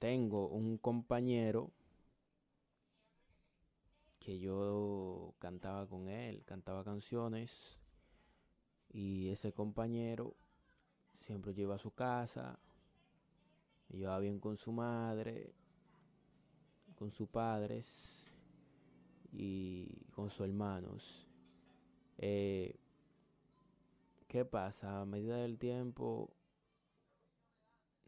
Tengo un compañero que yo cantaba con él, cantaba canciones y ese compañero siempre iba a su casa, me llevaba bien con su madre, con sus padres y con sus hermanos. Eh, ¿Qué pasa? A medida del tiempo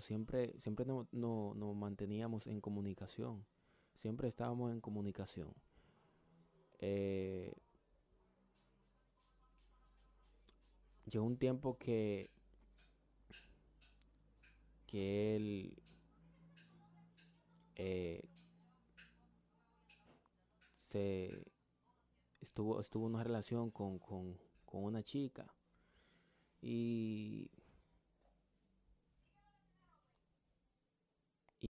Siempre, siempre nos no, nos manteníamos en comunicación. Siempre estábamos en comunicación. Eh, llegó un tiempo que, que él eh, se estuvo, estuvo en una relación con, con, con una chica. Y